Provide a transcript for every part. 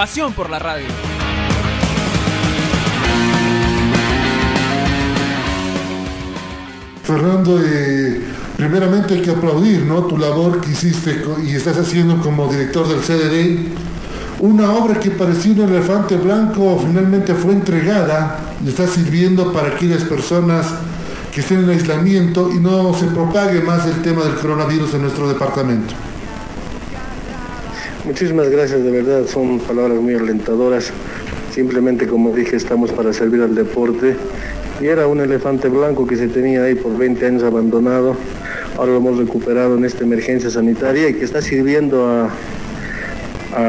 Pasión por la radio. Fernando, eh, primeramente hay que aplaudir ¿no? tu labor que hiciste y estás haciendo como director del CDD. Una obra que parecía un elefante blanco finalmente fue entregada y está sirviendo para aquellas personas que estén en aislamiento y no se propague más el tema del coronavirus en nuestro departamento. Muchísimas gracias, de verdad, son palabras muy alentadoras. Simplemente, como dije, estamos para servir al deporte. Y era un elefante blanco que se tenía ahí por 20 años abandonado. Ahora lo hemos recuperado en esta emergencia sanitaria y que está sirviendo a,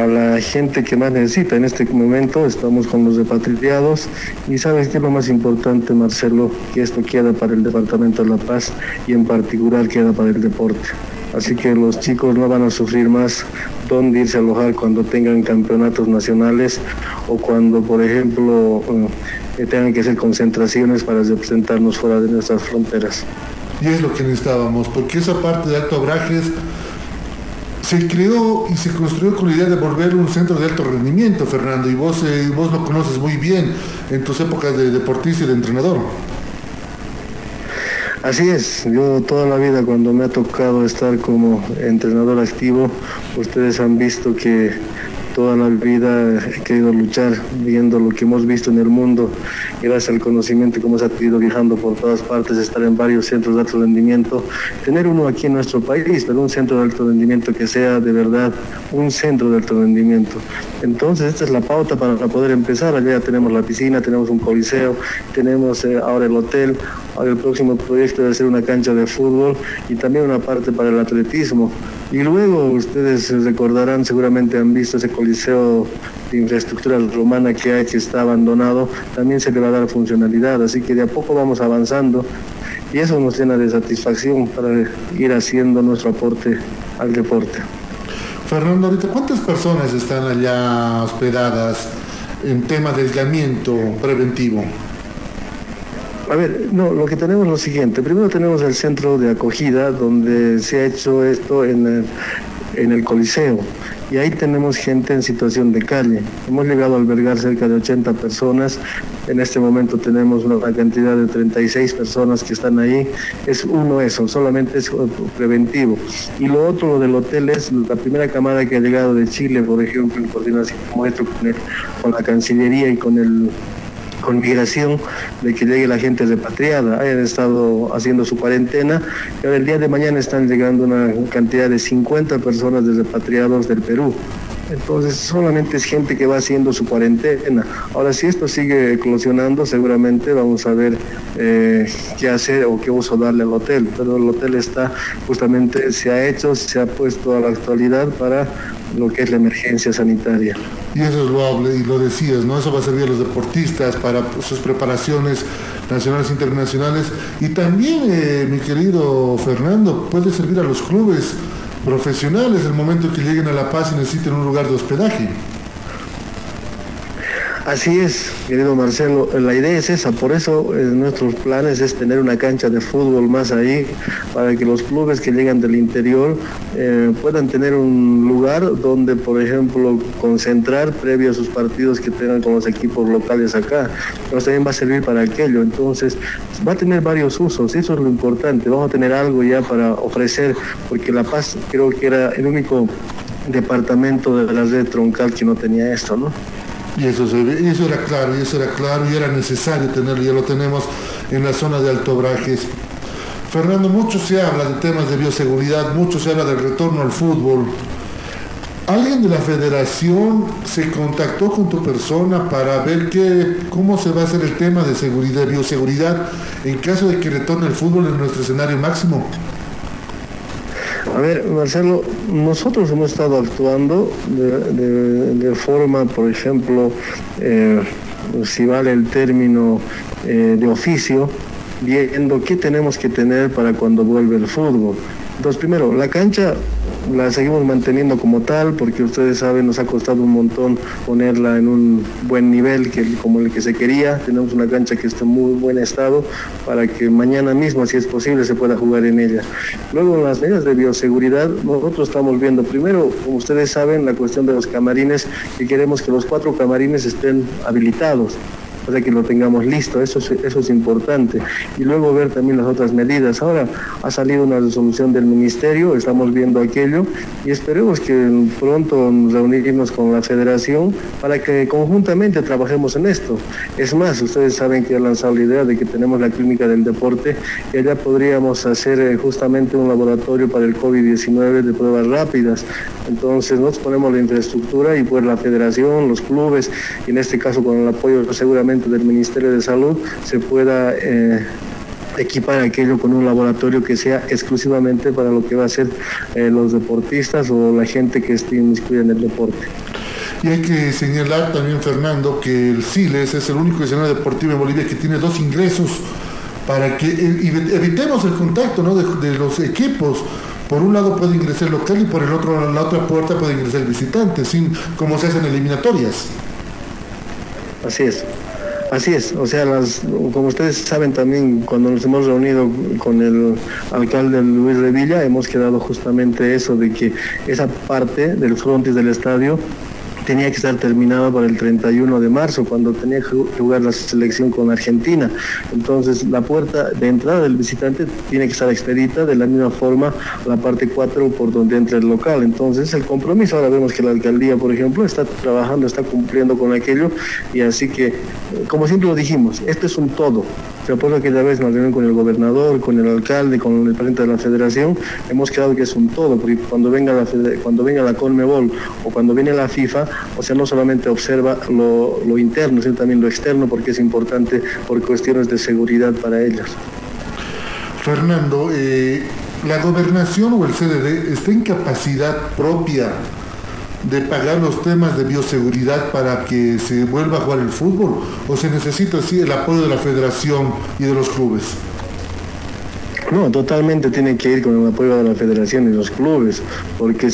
la gente que más necesita. En este momento estamos con los repatriados y sabes qué es lo más importante, Marcelo, que esto queda para el Departamento de La Paz y en particular queda para el deporte. Así que los chicos no van a sufrir más dónde irse a alojar cuando tengan campeonatos nacionales o cuando, por ejemplo, eh, tengan que hacer concentraciones para representarnos fuera de nuestras fronteras. Y es lo que necesitábamos, porque esa parte de Alto Abrajes se creó y se construyó con la idea de volver un centro de alto rendimiento, Fernando, y vos, eh, vos lo conoces muy bien en tus épocas de deportista y de entrenador. Así es, yo toda la vida cuando me ha tocado estar como entrenador activo, ustedes han visto que toda la vida he querido luchar viendo lo que hemos visto en el mundo, gracias al conocimiento que hemos adquirido viajando por todas partes, estar en varios centros de alto rendimiento, tener uno aquí en nuestro país, pero un centro de alto rendimiento que sea de verdad un centro de alto rendimiento. Entonces esta es la pauta para poder empezar, allá ya tenemos la piscina, tenemos un coliseo, tenemos eh, ahora el hotel, el próximo proyecto debe ser una cancha de fútbol y también una parte para el atletismo. Y luego ustedes recordarán, seguramente han visto ese coliseo de infraestructura romana que hay, que está abandonado, también se le va a dar funcionalidad, así que de a poco vamos avanzando y eso nos llena de satisfacción para ir haciendo nuestro aporte al deporte. Fernando, ahorita, ¿cuántas personas están allá hospedadas en tema de aislamiento preventivo? A ver, no, lo que tenemos es lo siguiente. Primero tenemos el centro de acogida donde se ha hecho esto en el, Coliseo. Y ahí tenemos gente en situación de calle. Hemos llegado a albergar cerca de 80 personas. En este momento tenemos una cantidad de 36 personas que están ahí. Es uno eso, solamente es preventivo. Y lo otro, del hotel, es la primera camada que ha llegado de Chile, por ejemplo, en coordinación con, con la Cancillería y con el con migración de que llegue la gente repatriada, hayan estado haciendo su cuarentena y ahora el día de mañana están llegando una cantidad de 50 personas de repatriados del Perú. Entonces solamente es gente que va haciendo su cuarentena. Ahora si esto sigue eclosionando, seguramente vamos a ver eh, qué hacer o qué uso darle al hotel. Pero el hotel está justamente, se ha hecho, se ha puesto a la actualidad para lo que es la emergencia sanitaria. Y eso es loable, y lo decías, ¿no? Eso va a servir a los deportistas para sus preparaciones nacionales e internacionales. Y también, eh, mi querido Fernando, puede servir a los clubes profesionales el momento que lleguen a La Paz y necesiten un lugar de hospedaje. Así es, querido Marcelo, la idea es esa, por eso eh, nuestros planes es tener una cancha de fútbol más ahí, para que los clubes que llegan del interior eh, puedan tener un lugar donde, por ejemplo, concentrar previo a sus partidos que tengan con los equipos locales acá. Pero también va a servir para aquello, entonces va a tener varios usos, eso es lo importante, vamos a tener algo ya para ofrecer, porque La Paz creo que era el único departamento de la red troncal que no tenía esto, ¿no? Y eso, era claro, y eso era claro, y era necesario tenerlo, ya lo tenemos en la zona de Alto Brajes. Fernando, mucho se habla de temas de bioseguridad, mucho se habla del retorno al fútbol. ¿Alguien de la federación se contactó con tu persona para ver qué, cómo se va a hacer el tema de seguridad, bioseguridad en caso de que retorne el fútbol en nuestro escenario máximo? Ver, Marcelo, nosotros hemos estado actuando de, forma, por ejemplo, eh, si vale el término eh, de oficio, viendo qué tenemos que tener para cuando vuelve el fútbol. Entonces, primero, la cancha la seguimos manteniendo como tal porque ustedes saben nos ha costado un montón ponerla en un buen nivel que, como el que se quería. Tenemos una cancha que está en muy buen estado para que mañana mismo, si es posible, se pueda jugar en ella. Luego, en las medidas de bioseguridad, nosotros estamos viendo primero, como ustedes saben, la cuestión de los camarines, que queremos que los cuatro camarines estén habilitados para que lo tengamos listo, eso es, eso es importante. Y luego ver también las otras medidas. Ahora ha salido una resolución del Ministerio, estamos viendo aquello y esperemos que pronto reunirnos con la Federación para que conjuntamente trabajemos en esto. Es más, ustedes saben que ha lanzado la idea de que tenemos la clínica del deporte y allá podríamos hacer eh, justamente un laboratorio para el COVID-19 de pruebas rápidas. Entonces nos ponemos la infraestructura y pues la federación, los clubes, y en este caso con el apoyo seguramente del Ministerio de Salud se pueda eh, equipar aquello con un laboratorio que sea exclusivamente para lo que va a ser eh, los deportistas o la gente que esté inmiscuida en el deporte. Y hay que señalar también, Fernando, que el Siles es el único escenario deportivo en Bolivia que tiene dos ingresos para que evitemos el contacto de, los equipos. Por un lado puede ingresar el local y por el otro, la otra puerta puede ingresar el visitante, sin como se hacen eliminatorias. Así es. Así es, o sea, las, como ustedes saben también, cuando nos hemos reunido con el alcalde Luis Revilla, hemos quedado justamente eso de que esa parte del frontis del estadio tenía que estar terminada para el 31 de marzo, cuando tenía que jugar la selección con Argentina. Entonces, la puerta de entrada del visitante tiene que estar expedita, de la misma forma la parte 4 por donde entra el local. Entonces, el compromiso, ahora vemos que la alcaldía, por ejemplo, está trabajando, está cumpliendo con aquello, y así que, como siempre lo dijimos, esto es un todo. Se acuerdo aquella vez en la reunión con el gobernador, con el alcalde, con el presidente de la federación, hemos quedado que es un todo, porque cuando venga la, cuando venga la Conmebol o cuando viene la FIFA, o sea, no solamente observa lo, interno, sino también lo externo, porque es importante por cuestiones de seguridad para ellos. Fernando, eh, ¿la gobernación o el CDD está en capacidad propia de pagar los temas de bioseguridad para que se vuelva a jugar el fútbol? ¿O se necesita así el apoyo de la federación y de los clubes? No, totalmente tiene que ir con el apoyo de la federación y los clubes, porque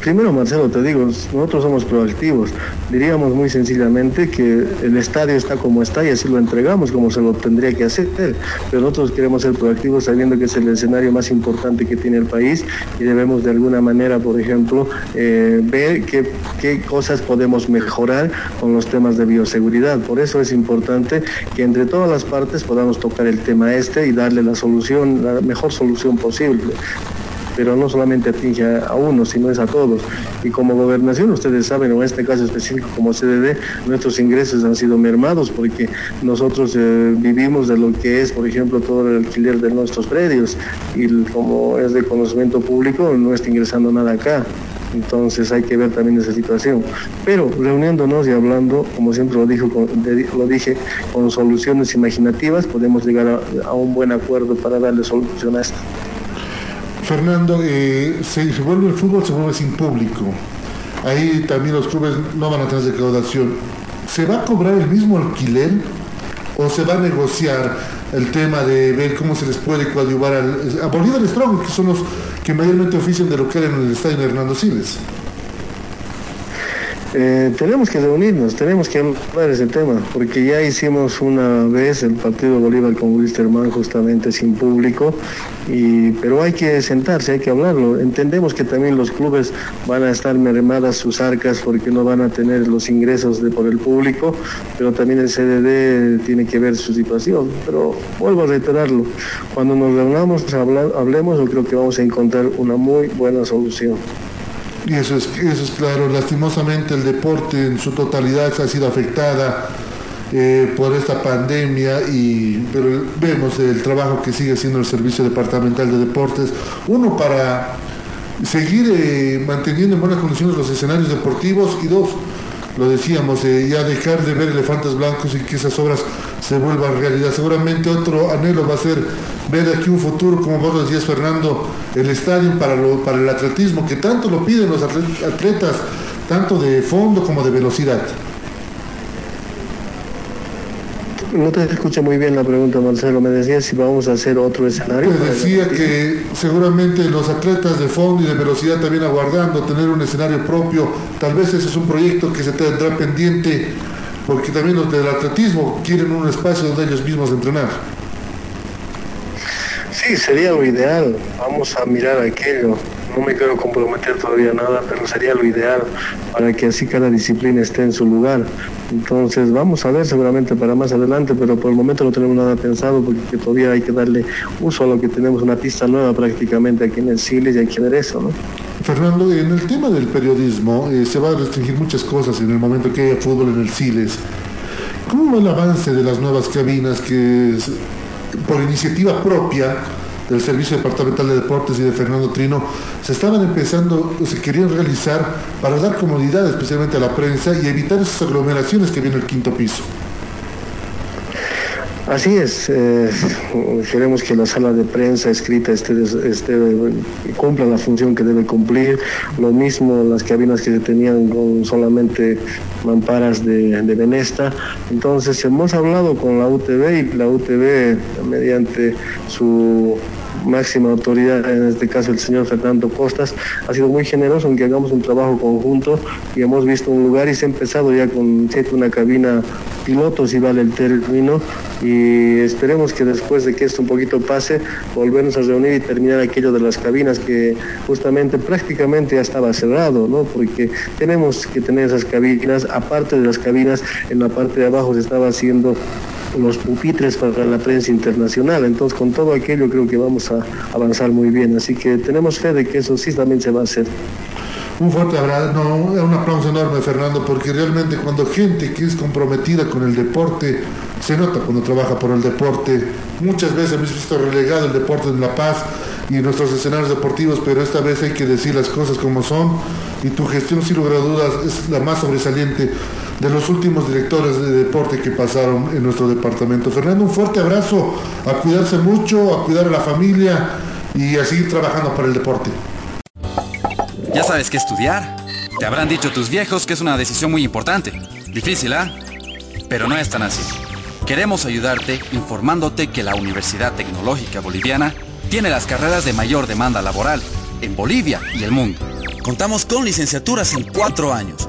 primero Marcelo, te digo, nosotros somos proactivos. Diríamos muy sencillamente que el estadio está como está y así lo entregamos como se lo tendría que hacer, pero nosotros queremos ser proactivos sabiendo que es el escenario más importante que tiene el país y debemos de alguna manera, por ejemplo, eh, ver qué cosas podemos mejorar con los temas de bioseguridad. Por eso es importante que entre todas las partes podamos tocar el tema este y darle la solución la mejor solución posible pero no solamente atinge a uno, sino es a todos. Y como gobernación, ustedes saben, en este caso específico como CDD, nuestros ingresos han sido mermados porque nosotros eh, vivimos de lo que es, por ejemplo, todo el alquiler de nuestros predios y como es de conocimiento público, no está ingresando nada acá. Entonces hay que ver también esa situación. Pero reuniéndonos y hablando, como siempre lo, dijo, lo dije, con soluciones imaginativas, podemos llegar a, un buen acuerdo para darle solución a esto. Fernando, eh, se, vuelve el fútbol, se vuelve sin público. Ahí también los clubes no van a tener recaudación. ¿Se va a cobrar el mismo alquiler o se va a negociar el tema de ver cómo se les puede coadyuvar al, a Bolívar Strong, que son los que mayormente ofician de lo que era en el estadio de Hernando Siles. Eh, tenemos que reunirnos, tenemos que hablar ese tema, porque ya hicimos una vez el partido Bolívar con Wilstermann justamente sin público, y, pero hay que sentarse, hay que hablarlo. Entendemos que también los clubes van a estar mermadas sus arcas porque no van a tener los ingresos de, por el público, pero también el CDD tiene que ver su situación. Pero vuelvo a reiterarlo, cuando nos reunamos, hablemos, yo creo que vamos a encontrar una muy buena solución. Y eso es, eso es claro, lastimosamente el deporte en su totalidad ha sido afectada eh, por esta pandemia, y, pero vemos el trabajo que sigue haciendo el Servicio Departamental de Deportes, uno para seguir eh, manteniendo en buenas condiciones los escenarios deportivos. Y dos, lo decíamos, eh, ya dejar de ver elefantes blancos y que esas obras se vuelvan realidad. Seguramente otro anhelo va a ser ver aquí un futuro, como vos decías Fernando, el estadio para, para el atletismo, que tanto lo piden los atletas, tanto de fondo como de velocidad. No te escuché muy bien la pregunta, Marcelo. Me decía si vamos a hacer otro escenario. Te decía que seguramente los atletas de fondo y de velocidad también aguardando tener un escenario propio. Tal vez ese es un proyecto que se tendrá pendiente porque también los del atletismo quieren un espacio donde ellos mismos entrenar. Sí, sería lo ideal. Vamos a mirar aquello no me quiero comprometer todavía nada, pero sería lo ideal para que así cada disciplina esté en su lugar. Entonces vamos a ver seguramente para más adelante, pero por el momento no tenemos nada pensado porque todavía hay que darle uso a lo que tenemos, una pista nueva prácticamente aquí en el Siles y hay que ver eso, ¿no? Fernando, en el tema del periodismo eh, se va a restringir muchas cosas en el momento que haya fútbol en el Siles. ¿Cómo va el avance de las nuevas cabinas que por iniciativa propia del Servicio Departamental de Deportes y de Fernando Trino se estaban empezando, se querían realizar para dar comodidad especialmente a la prensa y evitar esas aglomeraciones que viene el quinto piso. Así es, eh, queremos que la sala de prensa escrita esté, cumpla la función que debe cumplir, lo mismo las cabinas que se tenían con solamente mamparas de, de Benesta. Entonces hemos hablado con la UTV y la UTV mediante su máxima autoridad, en este caso el señor Fernando Costas, ha sido muy generoso en que hagamos un trabajo conjunto y hemos visto un lugar y se ha empezado ya con una cabina piloto, si vale el término, y esperemos que después de que esto un poquito pase, volvernos a reunir y terminar aquello de las cabinas que justamente prácticamente ya estaba cerrado, ¿no? Porque tenemos que tener esas cabinas, aparte de las cabinas, en la parte de abajo se estaba haciendo los pupitres para la prensa internacional. Entonces, con todo aquello creo que vamos a avanzar muy bien. Así que tenemos fe de que eso sí también se va a hacer. Un fuerte abrazo, no, un aplauso enorme, Fernando, porque realmente cuando gente que es comprometida con el deporte, se nota cuando trabaja por el deporte. Muchas veces hemos visto relegado el deporte en La Paz y nuestros escenarios deportivos, pero esta vez hay que decir las cosas como son y tu gestión, sin lugar a dudas, es la más sobresaliente de los últimos directores de deporte que pasaron en nuestro departamento. Fernando, un fuerte abrazo, a cuidarse mucho, a cuidar a la familia y a seguir trabajando para el deporte. Ya sabes qué estudiar. Te habrán dicho tus viejos que es una decisión muy importante. Difícil, ¿ah? Pero no es tan así. Queremos ayudarte informándote que la Universidad Tecnológica Boliviana tiene las carreras de mayor demanda laboral en Bolivia y el mundo. Contamos con licenciaturas en cuatro años